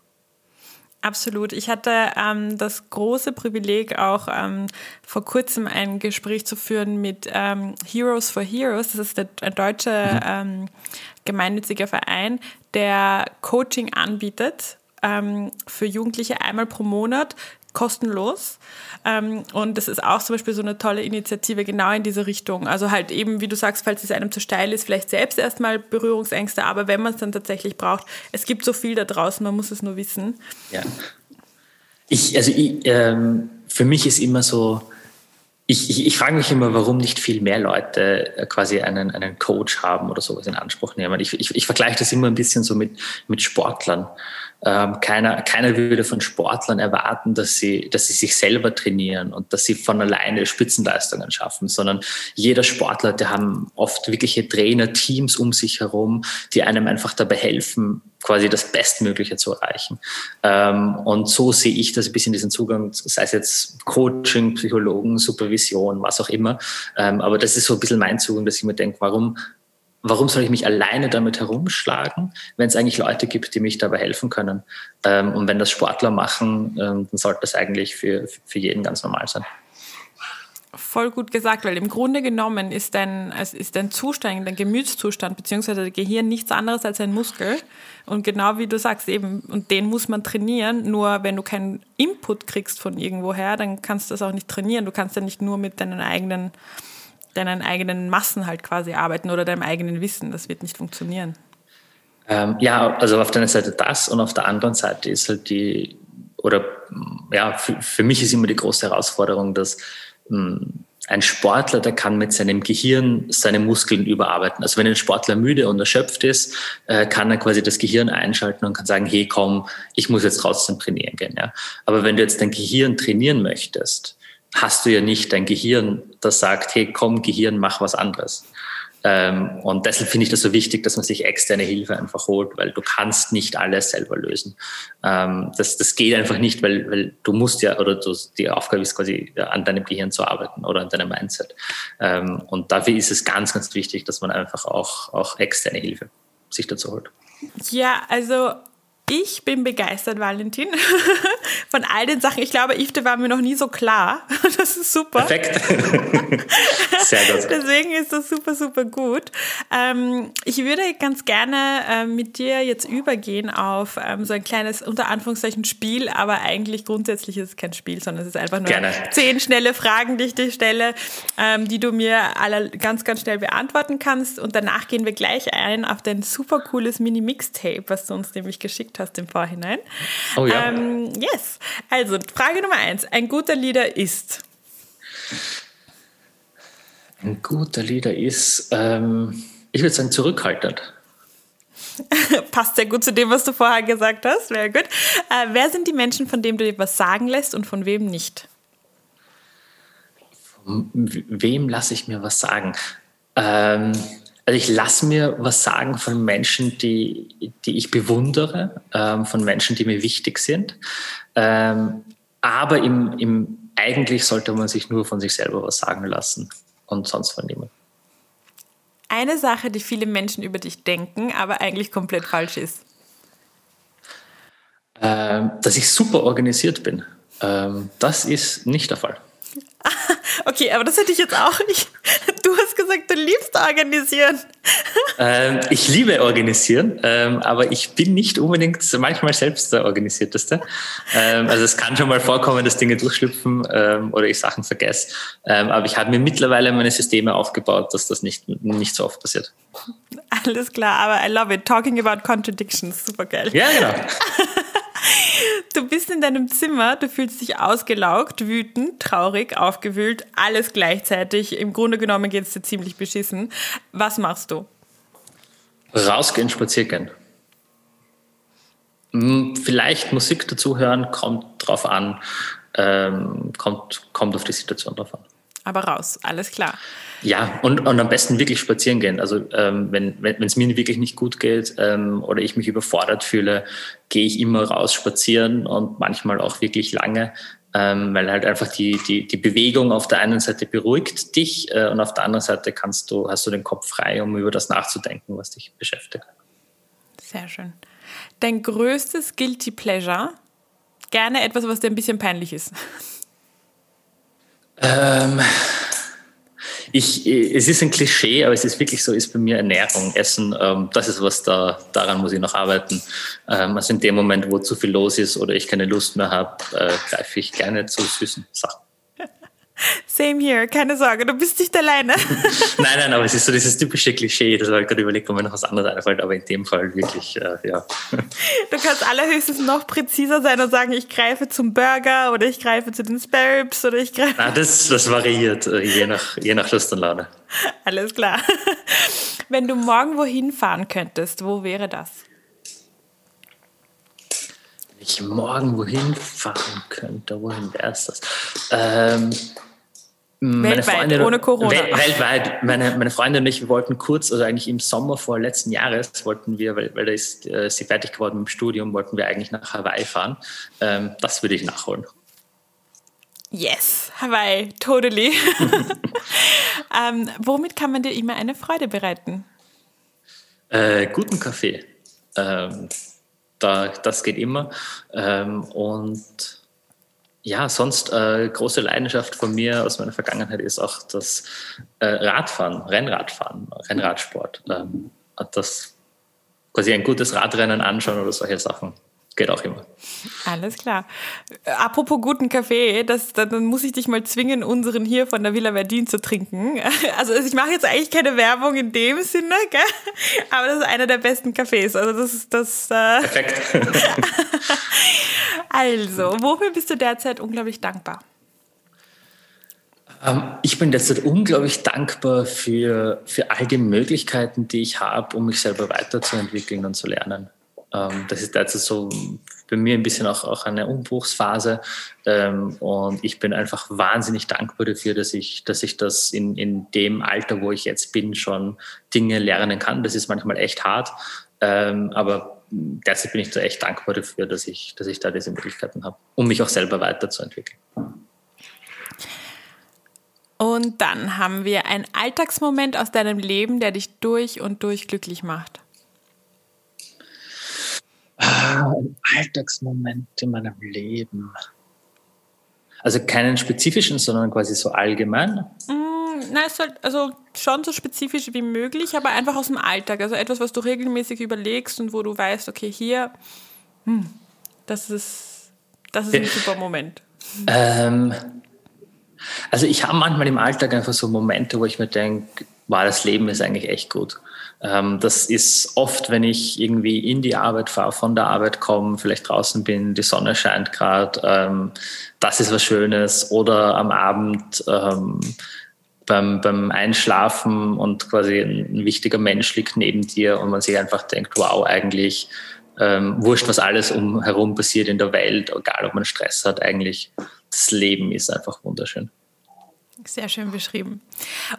Absolut. Ich hatte ähm, das große Privileg, auch ähm, vor kurzem ein Gespräch zu führen mit ähm, Heroes for Heroes. Das ist der, ein deutscher mhm. Ähm, gemeinnütziger Verein, der Coaching anbietet ähm, für Jugendliche einmal pro Monat kostenlos. Ähm, und das ist auch zum Beispiel so eine tolle Initiative genau in diese Richtung. Also halt eben, wie du sagst, falls es einem zu steil ist, vielleicht selbst erstmal Berührungsängste, aber wenn man es dann tatsächlich braucht, es gibt so viel da draußen, man muss es nur wissen. Ja. Ich, also ich, ähm, für mich ist immer so, ich, ich, ich frage mich immer, warum nicht viel mehr Leute äh, quasi einen, einen Coach haben oder sowas in Anspruch nehmen. Ich, ich, ich vergleiche das immer ein bisschen so mit, mit Sportlern. Ähm, keiner, keiner würde von Sportlern erwarten, dass sie, dass sie sich selber trainieren und dass sie von alleine Spitzenleistungen schaffen, sondern jeder Sportler, der haben oft wirkliche Trainer, Teams um sich herum, die einem einfach dabei helfen, quasi das Bestmögliche zu erreichen. Ähm, und so sehe ich das ein bisschen diesen Zugang, sei es jetzt Coaching, Psychologen, Supervision, was auch immer. Ähm, aber das ist so ein bisschen mein Zugang, dass ich mir denke, warum warum soll ich mich alleine damit herumschlagen, wenn es eigentlich Leute gibt, die mich dabei helfen können? Ähm, und wenn das Sportler machen, ähm, dann sollte das eigentlich für, für jeden ganz normal sein. Voll gut gesagt, weil im Grunde genommen ist dein, ist dein Zustand, dein Gemütszustand beziehungsweise das Gehirn nichts anderes als ein Muskel. Und genau wie du sagst eben, und den muss man trainieren. Nur wenn du keinen Input kriegst von irgendwoher, dann kannst du das auch nicht trainieren. Du kannst ja nicht nur mit deinen eigenen deinen eigenen Massen halt quasi arbeiten oder deinem eigenen Wissen. Das wird nicht funktionieren. Ähm, ja, also auf der einen Seite das und auf der anderen Seite ist halt die, oder ja, für, für mich ist immer die große Herausforderung, dass mh, hm, ein Sportler, der kann mit seinem Gehirn seine Muskeln überarbeiten. Also wenn ein Sportler müde und erschöpft ist, äh, kann er quasi das Gehirn einschalten und kann sagen, hey komm, ich muss jetzt trotzdem trainieren gehen. Ja? Aber wenn du jetzt dein Gehirn trainieren möchtest, hast du ja nicht dein Gehirn, das sagt, hey, komm, Gehirn, mach was anderes. Ähm, und deshalb finde ich das so wichtig, dass man sich externe Hilfe einfach holt, weil du kannst nicht alles selber lösen. Ähm, das, das geht einfach nicht, weil, weil du musst ja, oder du, die Aufgabe ist quasi an deinem Gehirn zu arbeiten oder an deinem Mindset. Ähm, und dafür ist es ganz, ganz wichtig, dass man einfach auch, auch externe Hilfe sich dazu holt. Ja, also ich bin begeistert, Valentin, von all den Sachen. Ich glaube, Ifte war mir noch nie so klar. Das ist super. Perfekt. Sehr gut. Deswegen ist das super, super gut. Ähm, ich würde ganz gerne ähm, mit dir jetzt übergehen auf ähm, so ein kleines, unter Anführungszeichen, Spiel, aber eigentlich grundsätzlich ist es kein Spiel, sondern es ist einfach nur gerne. zehn schnelle Fragen, die ich dir stelle, die du mir alle ganz, ganz schnell beantworten kannst. Und danach gehen wir gleich ein auf dein super cooles Mini-Mixtape, was du uns nämlich geschickt hast hast im Vorhinein. Oh ja. Ähm, yes. Also, Frage Nummer eins. Ein guter Lieder ist? Ein guter Lieder ist, ähm, ich würde sagen, zurückhaltend. Passt sehr gut zu dem, was du vorher gesagt hast. Sehr gut. Äh, wer sind die Menschen, von denen du dir was sagen lässt und von wem nicht? Von wem lasse ich mir was sagen? Ähm, also ich lasse mir was sagen von Menschen, die, die ich bewundere, ähm, von Menschen, die mir wichtig sind. Ähm, aber im, im, eigentlich sollte man sich nur von sich selber was sagen lassen und sonst von niemandem. Eine Sache, die viele Menschen über dich denken, aber eigentlich komplett falsch ist. Ähm, dass ich super organisiert bin. Ähm, das ist nicht der Fall. Okay, aber das hätte ich jetzt auch nicht. Du hast gesagt, du liebst organisieren. Ähm, ich liebe organisieren, ähm, aber ich bin nicht unbedingt manchmal selbst der Organisierteste. Ähm, also es kann schon mal vorkommen, dass Dinge durchschlüpfen ähm, oder ich Sachen vergesse. Ähm, aber ich habe mir mittlerweile meine Systeme aufgebaut, dass das nicht, nicht so oft passiert. Alles klar, aber I love it. Talking about contradictions, super geil. Ja, genau. Du bist in deinem Zimmer, du fühlst dich ausgelaugt, wütend, traurig, aufgewühlt, alles gleichzeitig. Im Grunde genommen geht es dir ziemlich beschissen. Was machst du? Rausgehen, spazieren. Hm, vielleicht Musik dazu hören, kommt drauf an, ähm, kommt, kommt auf die Situation drauf an. Aber raus, alles klar. Ja, und, und am besten wirklich spazieren gehen. Also ähm, wenn wenn es mir wirklich nicht gut geht ähm, oder ich mich überfordert fühle, gehe ich immer raus spazieren und manchmal auch wirklich lange, ähm, weil halt einfach die, die, die Bewegung auf der einen Seite beruhigt dich äh, und auf der anderen Seite kannst du, hast du den Kopf frei, um über das nachzudenken, was dich beschäftigt. Sehr schön. Dein größtes Guilty Pleasure? Gerne etwas, was dir ein bisschen peinlich ist. Ähm, ich, es ist ein Klischee, aber es ist wirklich so, ist bei mir Ernährung, Essen, ähm, das ist was da, daran muss ich noch arbeiten. Ähm, also in dem Moment, wo zu viel los ist oder ich keine Lust mehr habe, äh, greife ich gerne zu süßen Sachen. Same here, keine Sorge, du bist nicht alleine. nein, nein, aber es ist so dieses typische Klischee, das habe ich gerade überlegt, ob mir noch was anderes einfällt, aber in dem Fall wirklich, äh, ja. Du kannst allerhöchstens noch präziser sein und sagen, ich greife zum Burger oder ich greife zu den Sparrows oder ich greife... Nein, das, das variiert, äh, je nach, je nach Lust und Laune. Alles klar. Wenn du morgen wohin fahren könntest, wo wäre das? Wenn ich morgen wohin fahren könnte, wohin wäre es das? Ähm, weltweit, Freundin, ohne Corona. weltweit. Meine, meine Freundin und ich, wir wollten kurz, also eigentlich im Sommer vor letzten Jahres, wollten wir, weil, weil da ist äh, sie fertig geworden mit dem Studium, wollten wir eigentlich nach Hawaii fahren. Ähm, das würde ich nachholen. Yes, Hawaii, totally. ähm, womit kann man dir immer eine Freude bereiten? Äh, guten Kaffee. Ähm, da, das geht immer. Ähm, und ja, sonst äh, große Leidenschaft von mir aus meiner Vergangenheit ist auch das äh, Radfahren, Rennradfahren, Rennradsport. Ähm, das quasi ein gutes Radrennen anschauen oder solche Sachen. Geht auch immer. Alles klar. Apropos guten Kaffee, das, dann muss ich dich mal zwingen, unseren hier von der Villa Verdin zu trinken. Also ich mache jetzt eigentlich keine Werbung in dem Sinne, gell? aber das ist einer der besten Cafés. Also das ist das. Äh Perfekt. also, wofür bist du derzeit unglaublich dankbar? Ähm, ich bin derzeit unglaublich dankbar für, für all die Möglichkeiten, die ich habe, um mich selber weiterzuentwickeln und zu lernen. Ähm, das ist derzeit so bei mir ein bisschen auch, auch eine Umbruchsphase. Ähm, und ich bin einfach wahnsinnig dankbar dafür, dass ich, dass ich das in, in dem Alter, wo ich jetzt bin, schon Dinge lernen kann. Das ist manchmal echt hart. Ähm, aber derzeit bin ich da echt dankbar dafür, dass ich, dass ich da diese Möglichkeiten habe, um mich auch selber weiterzuentwickeln. Und dann haben wir einen Alltagsmoment aus deinem Leben, der dich durch und durch glücklich macht. Ein Alltagsmoment in meinem Leben. Also keinen spezifischen, sondern quasi so allgemein. Mm, nein, es soll, also schon so spezifisch wie möglich, aber einfach aus dem Alltag. Also etwas, was du regelmäßig überlegst und wo du weißt, okay, hier, hm, das ist, das ist ein super Moment. Ähm, also ich habe manchmal im Alltag einfach so Momente, wo ich mir denke, wow, das Leben ist eigentlich echt gut. Ähm, das ist oft, wenn ich irgendwie in die Arbeit fahre, von der Arbeit komme, vielleicht draußen bin, die Sonne scheint gerade, ähm, das ist was Schönes. Oder am Abend ähm, beim, beim Einschlafen und quasi ein, wichtiger Mensch liegt neben dir und man sich einfach denkt, wow, eigentlich wurscht, was alles umherum passiert in der Welt, egal ob man Stress hat, eigentlich das Leben ist einfach wunderschön. Sehr schön beschrieben.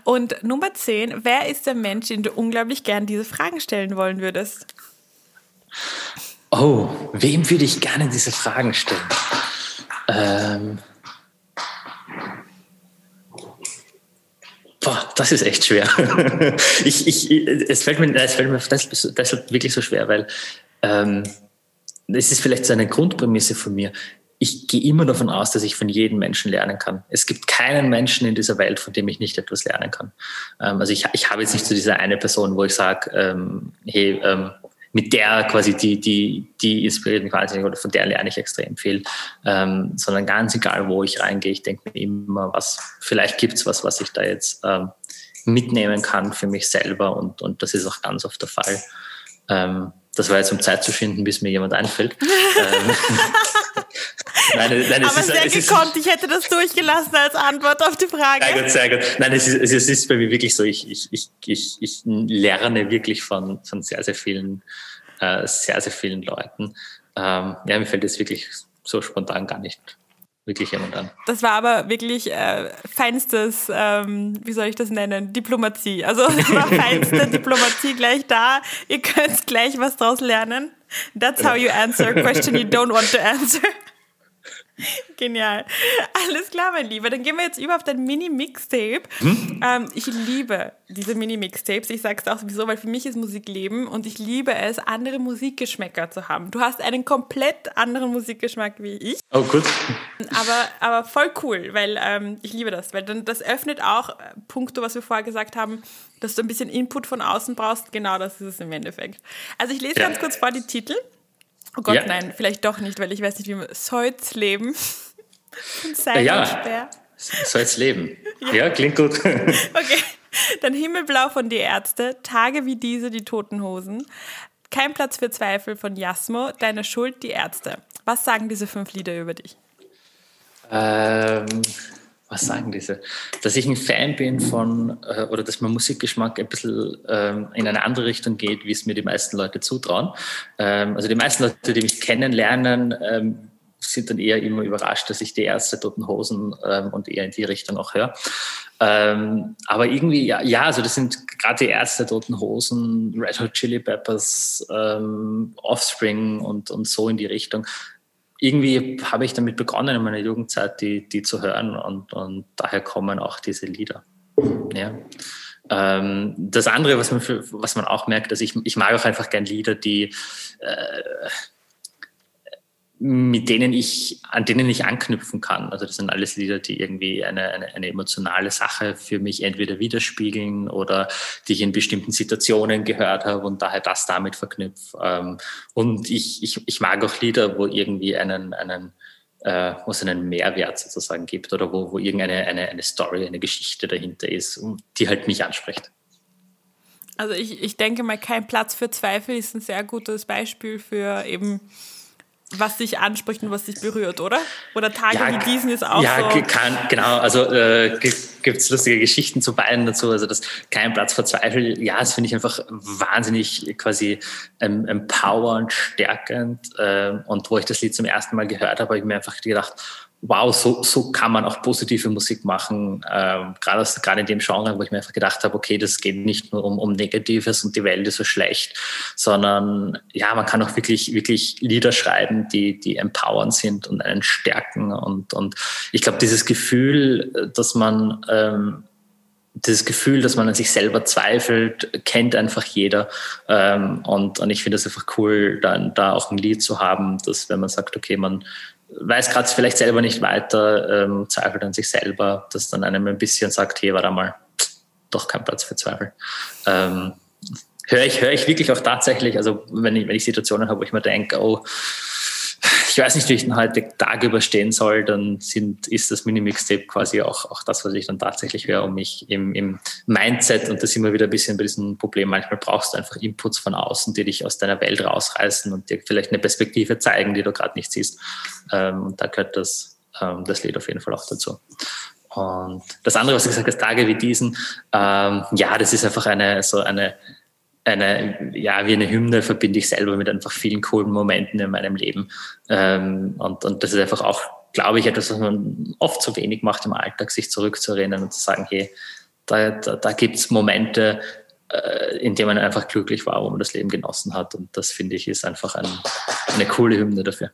Und Nummer 10, wer ist der Mensch, den du unglaublich gern diese Fragen stellen wollen würdest? Oh, wem würde ich gerne diese Fragen stellen? Ähm Boah, das ist echt schwer. ich, ich, es fällt mir, es fällt mir deshalb wirklich so schwer, weil ähm, es ist vielleicht so eine Grundprämisse von mir ich gehe immer davon aus, dass ich von jedem Menschen lernen kann. Es gibt keinen Menschen in dieser Welt, von dem ich nicht etwas lernen kann. Ähm, also ich, ich habe jetzt nicht so diese eine Person, wo ich sage, ähm, hey, ähm, mit der quasi die, die, die inspiriert mich wahnsinnig oder von der lerne ich extrem viel. Ähm, sondern ganz egal, wo ich reingehe, ich denke mir immer, was, vielleicht gibt's was, was ich da jetzt ähm, mitnehmen kann für mich selber und, und das ist auch ganz oft der Fall. Ähm, das war jetzt um Zeit zu finden, bis mir jemand einfällt. nein, nein, Aber ist, sehr gekonnt, ich hätte das durchgelassen als Antwort auf die Frage. Sehr gut, sehr gut. Nein, es ist, es ist bei mir wirklich so, ich, ich, ich, ich, ich lerne wirklich von, von sehr, sehr vielen, äh, sehr, sehr vielen Leuten. Ähm, ja, mir fällt das wirklich so spontan gar nicht wirklich jemand an. Das war aber wirklich äh, feinstes, ähm, wie soll ich das nennen, Diplomatie. Also es war feinste Diplomatie gleich da. Ihr könnt gleich was draus lernen. That's how you answer a question you don't want to answer. Genial. Alles klar, mein Lieber. Dann gehen wir jetzt über auf dein Mini-Mixtape. Hm? Ähm, ich liebe diese Mini-Mixtapes. Ich sage es auch sowieso, weil für mich ist Musik Leben und ich liebe es, andere Musikgeschmäcker zu haben. Du hast einen komplett anderen Musikgeschmack wie ich. Oh, gut. Aber, aber voll cool, weil ähm, ich liebe das, weil dann das öffnet auch äh, Punkte, was wir vorher gesagt haben, dass du ein bisschen Input von außen brauchst. Genau das ist es im Endeffekt. Also ich lese ja. ganz kurz vor die Titel. Oh Gott, ja. nein, vielleicht doch nicht, weil ich weiß nicht, wie man. Soll's leben. Sei ja, schwer. Soll's leben. Ja. ja, klingt gut. okay. Dann Himmelblau von Die Ärzte, Tage wie diese, die Toten Hosen. Kein Platz für Zweifel von Jasmo, Deine Schuld, die Ärzte. Was sagen diese fünf Lieder über dich? Ähm, was sagen diese? Dass ich ein Fan bin von, äh, oder dass mein Musikgeschmack ein bisschen ähm, in eine andere Richtung geht, wie es mir die meisten Leute zutrauen. Ähm, also die meisten Leute, die mich kennenlernen, ähm, sind dann eher immer überrascht, dass ich die erste Toten Hosen ähm, und eher in die Richtung auch höre. Ähm, aber irgendwie, ja, ja, also das sind gerade die erste Toten Hosen, Red Hot Chili Peppers, ähm, Offspring und, und so in die Richtung irgendwie habe ich damit begonnen in meiner Jugendzeit, die, die zu hören und, und daher kommen auch diese Lieder. Ja. Ähm, das andere, was man, für, was man auch merkt, dass ich, ich mag auch einfach gern Lieder, die äh, mit denen ich, an denen ich anknüpfen kann. Also das sind alles Lieder, die irgendwie eine, eine, eine, emotionale Sache für mich entweder widerspiegeln oder die ich in bestimmten Situationen gehört habe und daher das damit verknüpfe. Ähm, und ich, ich, ich mag auch Lieder, wo irgendwie einen, einen äh, wo es einen Mehrwert sozusagen gibt oder wo, wo irgendeine eine, eine Story, eine Geschichte dahinter ist, die halt mich anspricht. Also ich, ich denke mal, kein Platz für Zweifel ist ein sehr gutes Beispiel für eben was dich anspricht und was dich berührt, oder? Oder Tage ja, wie diesen ist auch ja, so. Ja, genau. Also äh, gibt es lustige Geschichten zu beiden dazu. Also das kein Platz für Zweifel. Ja, das finde ich einfach wahnsinnig quasi ähm, empowernd, stärkend. Äh, und wo ich das Lied zum ersten Mal gehört habe, habe ich mir einfach gedacht, wow, so, so kann man auch positive Musik machen, ähm, gerade, gerade in dem Genre, wo ich mir einfach gedacht habe, okay, das geht nicht nur um, um Negatives und die Welt ist so schlecht, sondern ja, man kann auch wirklich, wirklich Lieder schreiben, die, die empowernd sind und einen stärken und, und ich glaube, dieses Gefühl, dass man ähm, dieses Gefühl, dass man an sich selber zweifelt, kennt einfach jeder. Ähm, und, und ich finde es einfach cool, dann da auch ein Lied zu haben, dass wenn man sagt, okay, man weiß gerade vielleicht selber nicht weiter, ähm, zweifelt an sich selber, dass dann einem ein bisschen sagt, hey, warte mal, doch kein Platz für Zweifel. Ähm, höre ich, höre ich wirklich auch tatsächlich, also wenn ich, wenn ich Situationen habe, wo ich mir denke, oh, ich weiß nicht, wie ich den heutigen Tag überstehen soll, dann sind, ist das Mini-Mixtape quasi auch, auch das, was ich dann tatsächlich höre, um mich im, im Mindset, und das immer wieder ein bisschen bei diesem Problem, manchmal brauchst du einfach Inputs von außen, die dich aus deiner Welt rausreißen und dir vielleicht eine Perspektive zeigen, die du gerade nicht siehst. Ähm, und da gehört das, ähm, das Lied auf jeden Fall auch dazu. Und das andere, was du gesagt hast, Tage wie diesen, ähm, ja, das ist einfach eine, so eine, eine, ja, wie eine Hymne verbinde ich selber mit einfach vielen coolen Momenten in meinem Leben. Ähm, und, und das ist einfach auch, glaube ich, etwas, was man oft zu wenig macht im Alltag, sich zurückzuerinnern und zu sagen, hey, da, da, da gibt es Momente, äh, in denen man einfach glücklich war, wo man das Leben genossen hat. Und das finde ich ist einfach ein, eine coole Hymne dafür.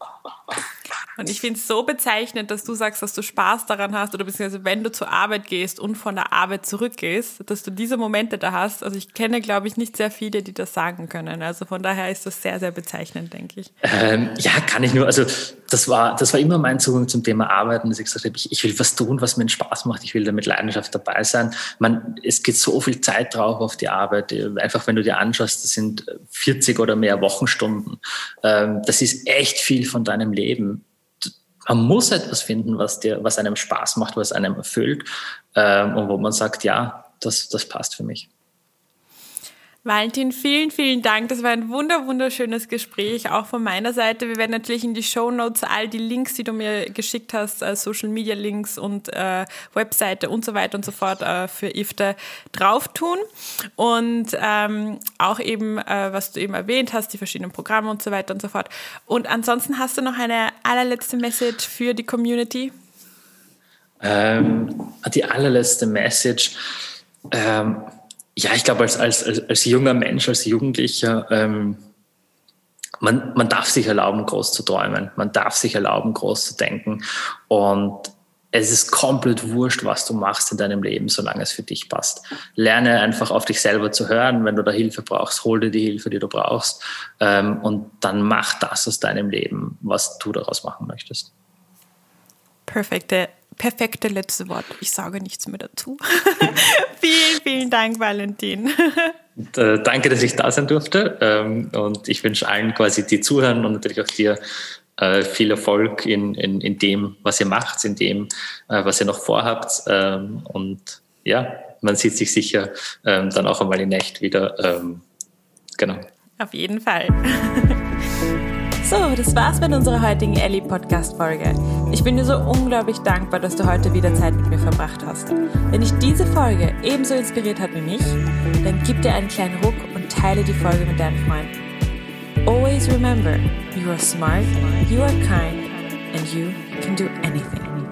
Und ich finde es so bezeichnend, dass du sagst, dass du Spaß daran hast oder beziehungsweise wenn du zur Arbeit gehst und von der Arbeit zurückgehst, dass du diese Momente da hast. Also ich kenne, glaube ich, nicht sehr viele, die das sagen können. Also von daher ist das sehr, sehr bezeichnend, denke ich. Ähm, ja, kann ich nur. Also das war, das war immer mein Zugang zum Thema Arbeiten, dass ich gesagt habe, ich, ich will was tun, was mir Spaß macht, ich will da mit Leidenschaft dabei sein. Man, es geht so viel Zeit drauf auf die Arbeit. Einfach wenn du dir anschaust, das sind 40 oder mehr Wochenstunden. Ähm, das ist echt viel von deinem Leben. Man muss etwas finden, was dir, was einem Spaß macht, was einem erfüllt ähm, und wo man sagt, ja, das, das passt für mich. Valentin, vielen, vielen Dank. Das war ein wunder, wunderschönes Gespräch, auch von meiner Seite. Wir werden natürlich in die Show Notes all die Links, die du mir geschickt hast, äh, Social Media Links und äh, Webseite und so weiter und so fort äh, für IFTE drauf tun. Und ähm, auch eben, äh, was du eben erwähnt hast, die verschiedenen Programme und so weiter und so fort. Und ansonsten hast du noch eine allerletzte Message für die Community? Ähm, die allerletzte Message. Ähm, ja, ich glaube, als, als, als, als junger Mensch, als Jugendlicher, ähm, man, man darf sich erlauben, groß zu träumen. Man darf sich erlauben, groß zu denken. Und es ist komplett wurscht, was du machst in deinem Leben, solange es für dich passt. Lerne einfach auf dich selber zu hören. Wenn du da Hilfe brauchst, hol dir die Hilfe, die du brauchst. Ähm, und dann mach das aus deinem Leben, was du daraus machen möchtest. Perfekte perfekte letzte Wort. Ich sage nichts mehr dazu. vielen, vielen Dank, Valentin. Äh, danke, dass ich da sein durfte. Ähm, und ich wünsche allen quasi, die zuhören und natürlich auch dir äh, viel Erfolg in, in, in dem, was ihr macht, in dem, äh, was ihr noch vorhabt. Ähm, und ja, man sieht sich sicher ähm, dann auch einmal in echt wieder. Genau. Auf jeden Fall. So, das war's mit unserer heutigen Ellie Podcast Folge. Ich bin dir so unglaublich dankbar, dass du heute wieder Zeit mit mir verbracht hast. Wenn dich diese Folge ebenso inspiriert hat wie mich, dann gib dir einen kleinen Ruck und teile die Folge mit deinen Freunden. Always remember, you are smart, you are kind, and you can do anything.